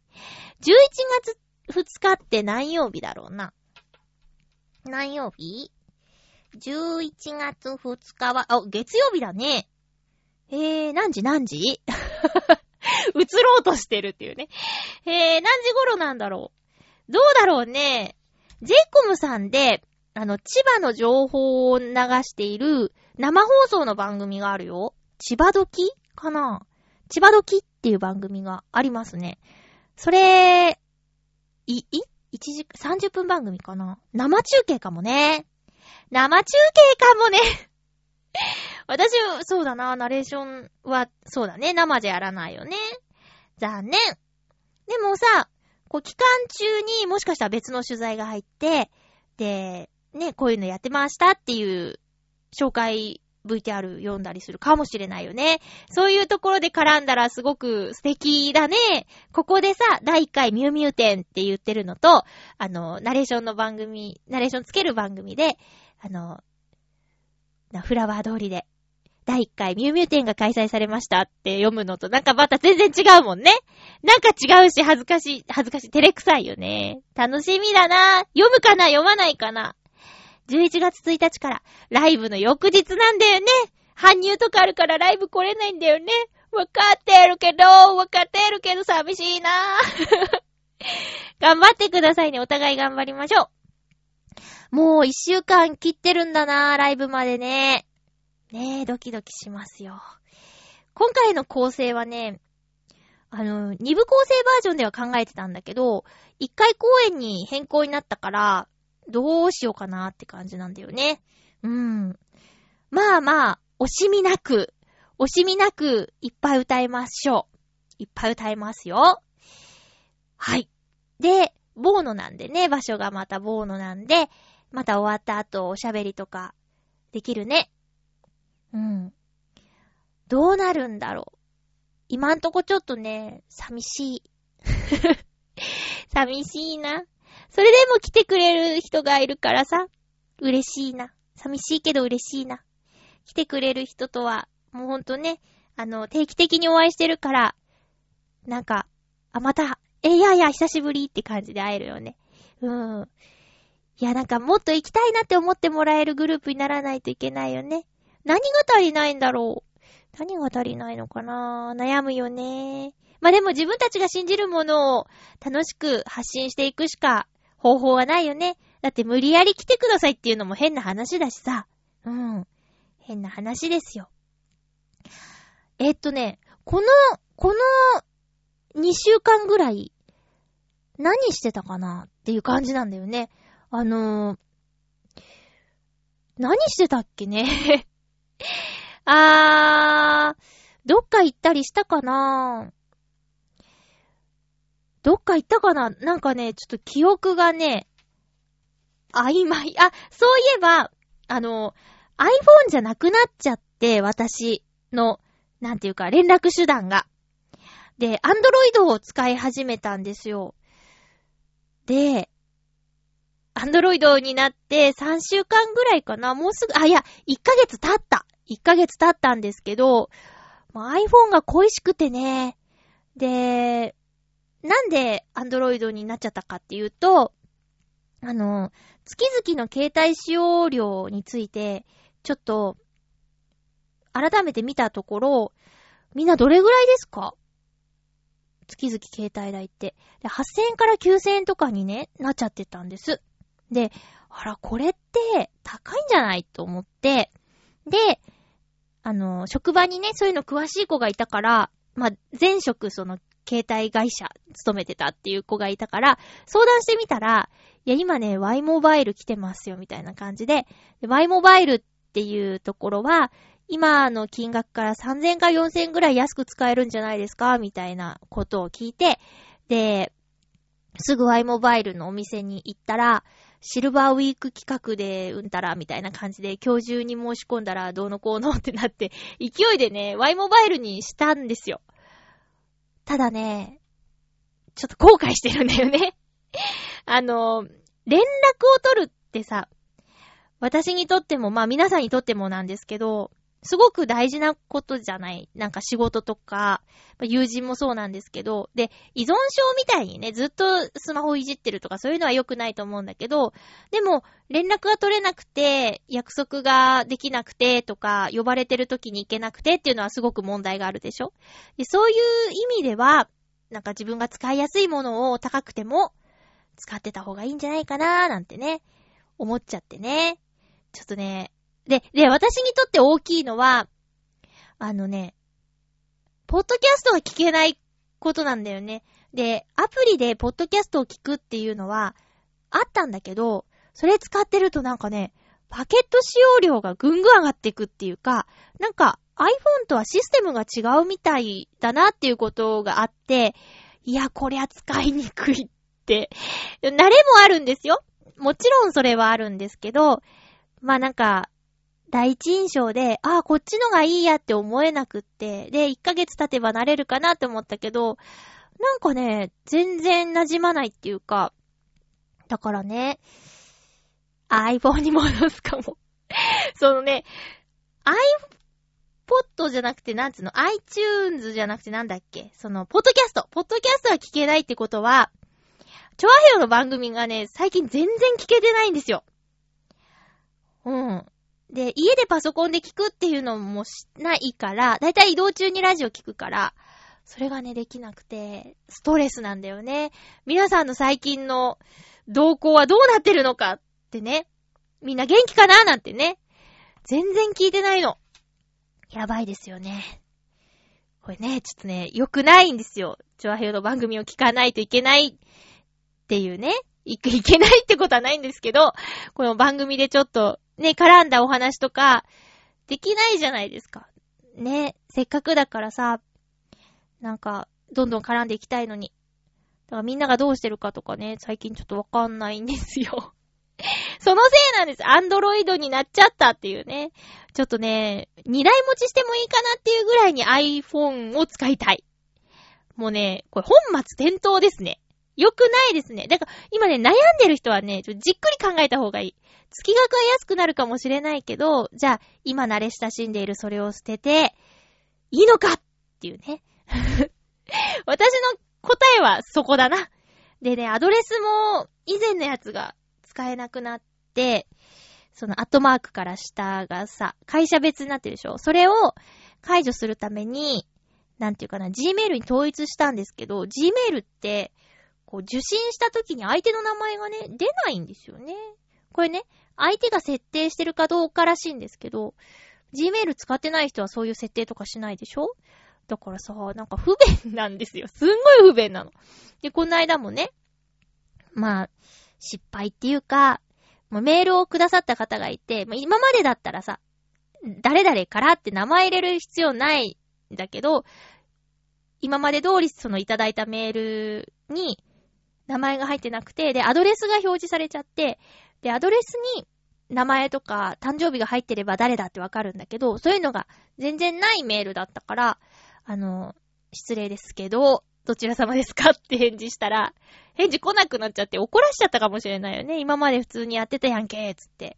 月2日って何曜日だろうな？何曜日 ?11 月2日は、あ、月曜日だね。えー、何時何時？映ろうとしてるっていうね。えー、何時頃なんだろう？どうだろうね。j コムさんで、あの、千葉の情報を流している生放送の番組があるよ。千葉時かな？千葉時っていう番組がありますね。それ、い、い ?1 時、30分番組かな？生中継かもね。生中継かもね。私、そうだな、ナレーションは、そうだね、生じゃやらないよね。残念。でもさ、こう、期間中にもしかしたら別の取材が入って、で、ね、こういうのやってましたっていう紹介 VTR 読んだりするかもしれないよね。そういうところで絡んだらすごく素敵だね。ここでさ、第1回ミュウミュウ展って言ってるのと、あの、ナレーションの番組、ナレーションつける番組で、あの、フラワー通りで、第1回ミュウミュウ展が開催されましたって読むのとなんかまた全然違うもんね。なんか違うし恥ずかしい、恥ずかしい、照れくさいよね。楽しみだな。読むかな？読まないかな？11月1日からライブの翌日なんだよね。搬入とかあるからライブ来れないんだよね。わかってるけど、わかってるけど寂しいな 頑張ってくださいね。お互い頑張りましょう。もう一週間切ってるんだなライブまでね。ねえ、ドキドキしますよ。今回の構成はね、あの、二部構成バージョンでは考えてたんだけど、一回公演に変更になったから、どうしようかなって感じなんだよね。うん。まあまあ、惜しみなく、惜しみなくいっぱい歌いましょう。いっぱい歌いますよ。はい。で、ボーノなんでね、場所がまたボーノなんで、また終わった後おしゃべりとかできるね。うん。どうなるんだろう。今んとこちょっとね、寂しい。寂しいな。それでも来てくれる人がいるからさ、嬉しいな。寂しいけど嬉しいな。来てくれる人とは、もうほんとね、あの、定期的にお会いしてるから、なんか、あ、また、え、いやいや、久しぶりって感じで会えるよね。うん。いや、なんかもっと行きたいなって思ってもらえるグループにならないといけないよね。何が足りないんだろう何が足りないのかな悩むよね。まあでも自分たちが信じるものを楽しく発信していくしか方法はないよね。だって無理やり来てくださいっていうのも変な話だしさ。うん。変な話ですよ。えっとね、この、この2週間ぐらい、何してたかなっていう感じなんだよね。あのー、何してたっけね？あー、どっか行ったりしたかな？どっか行ったかな？なんかね、ちょっと記憶がね、曖昧。あ、そういえば、あの、iPhone じゃなくなっちゃって、私の、なんていうか、連絡手段が。で、Android を使い始めたんですよ。で、Android になって3週間ぐらいかなもうすぐ、あ、いや、1ヶ月経った。1ヶ月経ったんですけど、iPhone が恋しくてね。で、なんで Android になっちゃったかっていうと、あの、月々の携帯使用量について、ちょっと、改めて見たところ、みんなどれぐらいですか？月々携帯代って。で、8000円から9000円とかにね、なっちゃってたんです。で、あら、これって高いんじゃないと思って、で、あの、職場にね、そういうの詳しい子がいたから、まあ、前職その、携帯会社勤めてたっていう子がいたから、相談してみたら、いや、今ね、Y モバイル来てますよ、みたいな感じで、で Y モバイルっていうところは、今の金額から3000か4000ぐらい安く使えるんじゃないですかみたいなことを聞いて、で、すぐ Y モバイルのお店に行ったら、シルバーウィーク企画でうんたら、みたいな感じで、今日中に申し込んだらどうのこうのってなって、勢いでね、Y モバイルにしたんですよ。ただね、ちょっと後悔してるんだよね。あの、連絡を取るってさ、私にとっても、まあ皆さんにとってもなんですけど、すごく大事なことじゃない。なんか仕事とか、友人もそうなんですけど、で、依存症みたいにね、ずっとスマホいじってるとかそういうのは良くないと思うんだけど、でも、連絡が取れなくて、約束ができなくてとか、呼ばれてる時に行けなくてっていうのはすごく問題があるでしょ？でそういう意味では、なんか自分が使いやすいものを高くても、使ってた方がいいんじゃないかなーなんてね、思っちゃってね。ちょっとね、で、で、私にとって大きいのは、あのね、ポッドキャストが聞けないことなんだよね。で、アプリでポッドキャストを聞くっていうのは、あったんだけど、それ使ってるとなんかね、パケット使用量がぐんぐん上がっていくっていうか、なんか iPhone とはシステムが違うみたいだなっていうことがあって、いや、こりゃ使いにくいって、慣れもあるんですよ。もちろんそれはあるんですけど、まあなんか、第一印象で、ああ、こっちのがいいやって思えなくって、で、1ヶ月経てばなれるかなって思ったけど、なんかね、全然馴染まないっていうか、だからね、iPhone に戻すかも。そのね、iPod じゃなくて、なんつうの、iTunes じゃなくてなんだっけ？その、ポッドキャスト。ポッドキャストは聞けないってことは、チョアヘヨの番組がね、最近全然聞けてないんですよ。うん。で、家でパソコンで聞くっていうのもしないから、だいたい移動中にラジオ聞くから、それがね、できなくて、ストレスなんだよね。皆さんの最近の動向はどうなってるのかってね。みんな元気かななんてね。全然聞いてないの。やばいですよね。これね、ちょっとね、良くないんですよ。チョアヘヨの番組を聞かないといけないっていうね、い いけないってことはないんですけど、この番組でちょっとね、絡んだお話とか、できないじゃないですか。ね、せっかくだからさ、なんか、どんどん絡んでいきたいのに。だからみんながどうしてるかとかね、最近ちょっとわかんないんですよ。そのせいなんです。アンドロイドになっちゃったっていうね。ちょっとね、二台持ちしてもいいかなっていうぐらいに iPhone を使いたい。もうね、これ本末転倒ですね。よくないですね。だから今ね、悩んでる人はね、じっくり考えた方がいい。月額は安くなるかもしれないけど、じゃあ、今慣れ親しんでいるそれを捨てて、いいのかっていうね。私の答えはそこだな。でね、アドレスも以前のやつが使えなくなって、そのアットマークから下がさ、会社別になってるでしょそれを解除するために、なんていうかな、Gmail に統一したんですけど、Gmail って、こう受信した時に相手の名前がね、出ないんですよね。これね、相手が設定してるかどうからしいんですけど、Gmail 使ってない人はそういう設定とかしないでしょ？だからさ、なんか不便なんですよ。すんごい不便なの。で、この間もね、まあ、失敗っていうか、もうメールをくださった方がいて、ま、今までだったらさ、誰々からって名前入れる必要ないんだけど、今まで通りそのいただいたメールに名前が入ってなくて、で、アドレスが表示されちゃって、で、アドレスに名前とか誕生日が入ってれば誰だってわかるんだけど、そういうのが全然ないメールだったから、あの、失礼ですけど、どちら様ですかって返事したら、返事来なくなっちゃって怒らしちゃったかもしれないよね。今まで普通にやってたやんけ、つって。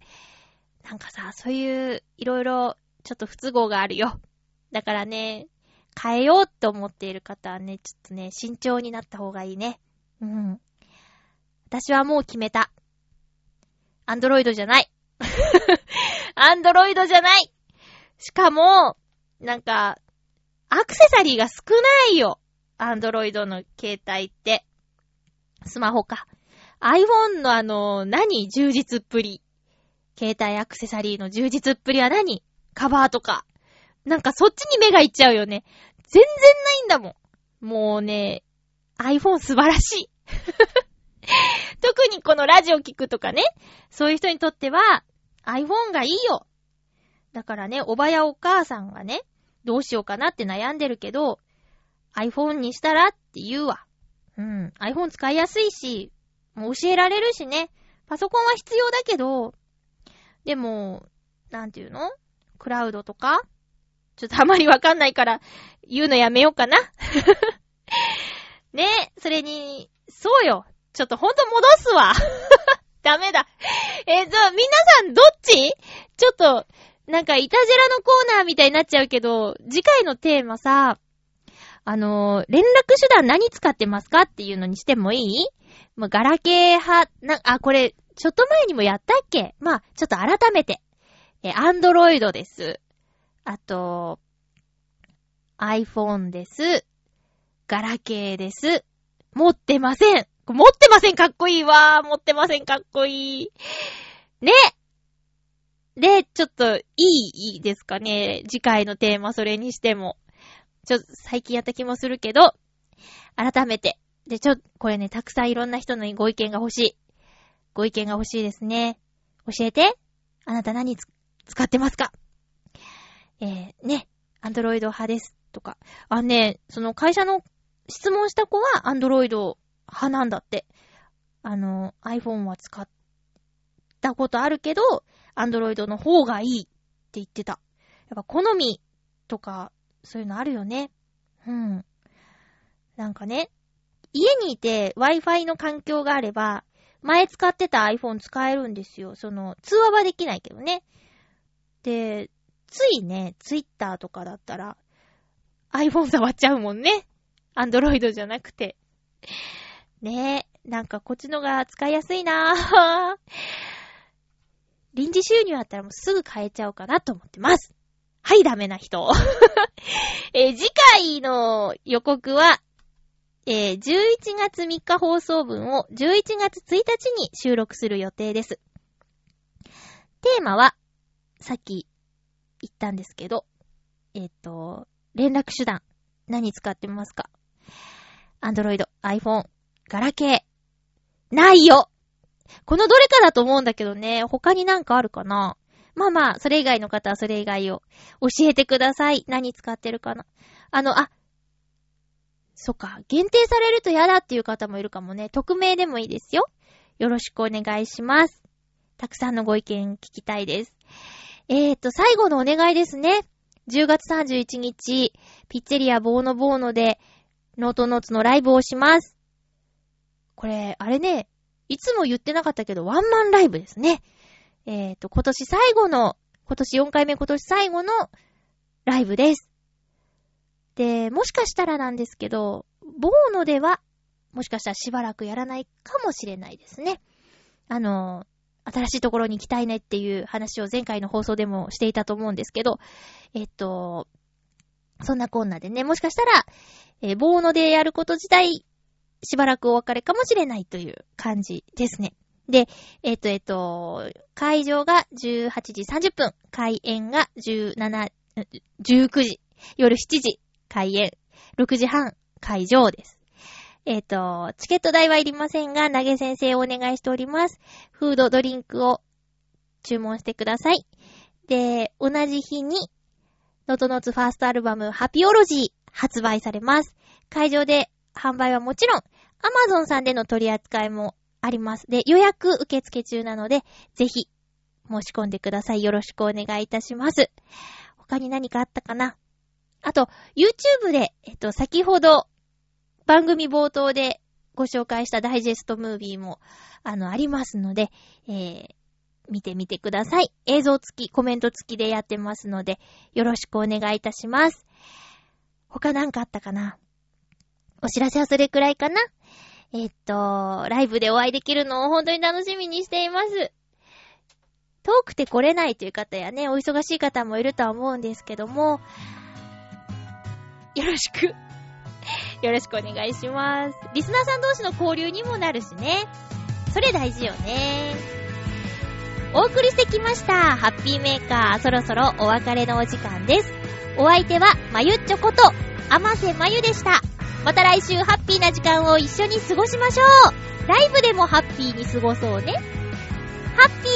なんかさ、そういう、いろいろ、ちょっと不都合があるよ。だからね、変えようって思っている方はね、ちょっとね、慎重になった方がいいね。うん。私はもう決めた。アンドロイドじゃない。アンドロイドじゃないしかも、なんか、アクセサリーが少ないよ。アンドロイドの携帯って。スマホか。iPhone のあの、何？充実っぷり。携帯アクセサリーの充実っぷりは何？カバーとか。なんかそっちに目がいっちゃうよね。全然ないんだもん。もうね、iPhone 素晴らしい。特にこのラジオ聞くとかね、そういう人にとっては iPhone がいいよ。だからね、おばやお母さんがね、どうしようかなって悩んでるけど、iPhone にしたらって言うわ。うん。iPhone 使いやすいし、もう教えられるしね。パソコンは必要だけど、でも、なんていうの？クラウドとか？ちょっとあまりわかんないから言うのやめようかな。ねそれに、そうよ。ちょっとほんと戻すわ。ダメだ。えー、じゃあ、皆さんどっち？ちょっと、なんか、いたじらのコーナーみたいになっちゃうけど、次回のテーマさ、あのー、連絡手段何使ってますかっていうのにしてもいい？まあ、ガラケー派、な、あ、これ、ちょっと前にもやったっけ？まあ、ちょっと改めて。え、アンドロイドです。あと、iPhone です。ガラケーです。持ってません。持ってませんかっこいいわ持ってませんかっこいい。ねで、ちょっと、いい、いいですかね。次回のテーマそれにしても。ちょ、最近やった気もするけど、改めて。で、ちょ、これね、たくさんいろんな人のご意見が欲しい。ご意見が欲しいですね。教えて。あなた何使ってますか？えー、ね、アンドロイド派です。とか。あ、ね、その会社の質問した子はアンドロイド派なんだって。あの、iPhone は使ったことあるけど、Android の方がいいって言ってた。やっぱ好みとか、そういうのあるよね。うん。なんかね、家にいて Wi-Fi の環境があれば、前使ってた iPhone 使えるんですよ。その、通話はできないけどね。で、ついね、Twitter とかだったら、iPhone 触っちゃうもんね。Android じゃなくて。ねえ、なんかこっちのが使いやすいなぁ。臨時収入あったらもうすぐ変えちゃおうかなと思ってます。はい、ダメな人。え、次回の予告は、えー、11月3日放送分を11月1日に収録する予定です。テーマは、さっき言ったんですけど、えっ、ー、と、連絡手段、何使ってますか？アンドロイド、iPhone、ガラケー、ないよこのどれかだと思うんだけどね、他になんかあるかなまあまあ、それ以外の方はそれ以外を教えてください。何使ってるかな。あの、あ、そっか、限定されると嫌だっていう方もいるかもね。匿名でもいいですよ。よろしくお願いします。たくさんのご意見聞きたいです。えーと、最後のお願いですね。10月31日、ピッツェリアボーノボーノで、ノートノーツのライブをします。これ、あれね、いつも言ってなかったけど、ワンマンライブですね。えーと、今年最後の、今年4回目今年最後のライブです。で、もしかしたらなんですけど、ボーノでは、もしかしたらしばらくやらないかもしれないですね。あの、新しいところに行きたいねっていう話を前回の放送でもしていたと思うんですけど、えっと、そんなこんなでね、もしかしたら、えー、ボーノでやること自体、しばらくお別れかもしれないという感じですね。で、えっ、と、えっ、と、会場が18時30分、開演が17、19時、夜7時、開演、6時半、会場です。えっ、と、チケット代はいりませんが、投げ先生をお願いしております。フード、ドリンクを注文してください。で、同じ日に、ノトノツファーストアルバム、ハピオロジー発売されます。会場で販売はもちろん、アマゾンさんでの取り扱いもあります。で、予約受付中なので、ぜひ、申し込んでください。よろしくお願いいたします。他に何かあったかな？あと、YouTube で、えっと、先ほど、番組冒頭でご紹介したダイジェストムービーも、あの、ありますので、えー、見てみてください。映像付き、コメント付きでやってますので、よろしくお願いいたします。他なんかあったかな？お知らせはそれくらいかな？えっと、ライブでお会いできるのを本当に楽しみにしています。遠くて来れないという方やね、お忙しい方もいるとは思うんですけども、よろしく よろしくお願いします。リスナーさん同士の交流にもなるしね。それ大事よね。お送りしてきました。ハッピーメーカー、そろそろお別れのお時間です。お相手は、まゆっちょこと、あませまゆでした。また来週ハッピーな時間を一緒に過ごしましょうライブでもハッピーに過ごそうね。ハッピー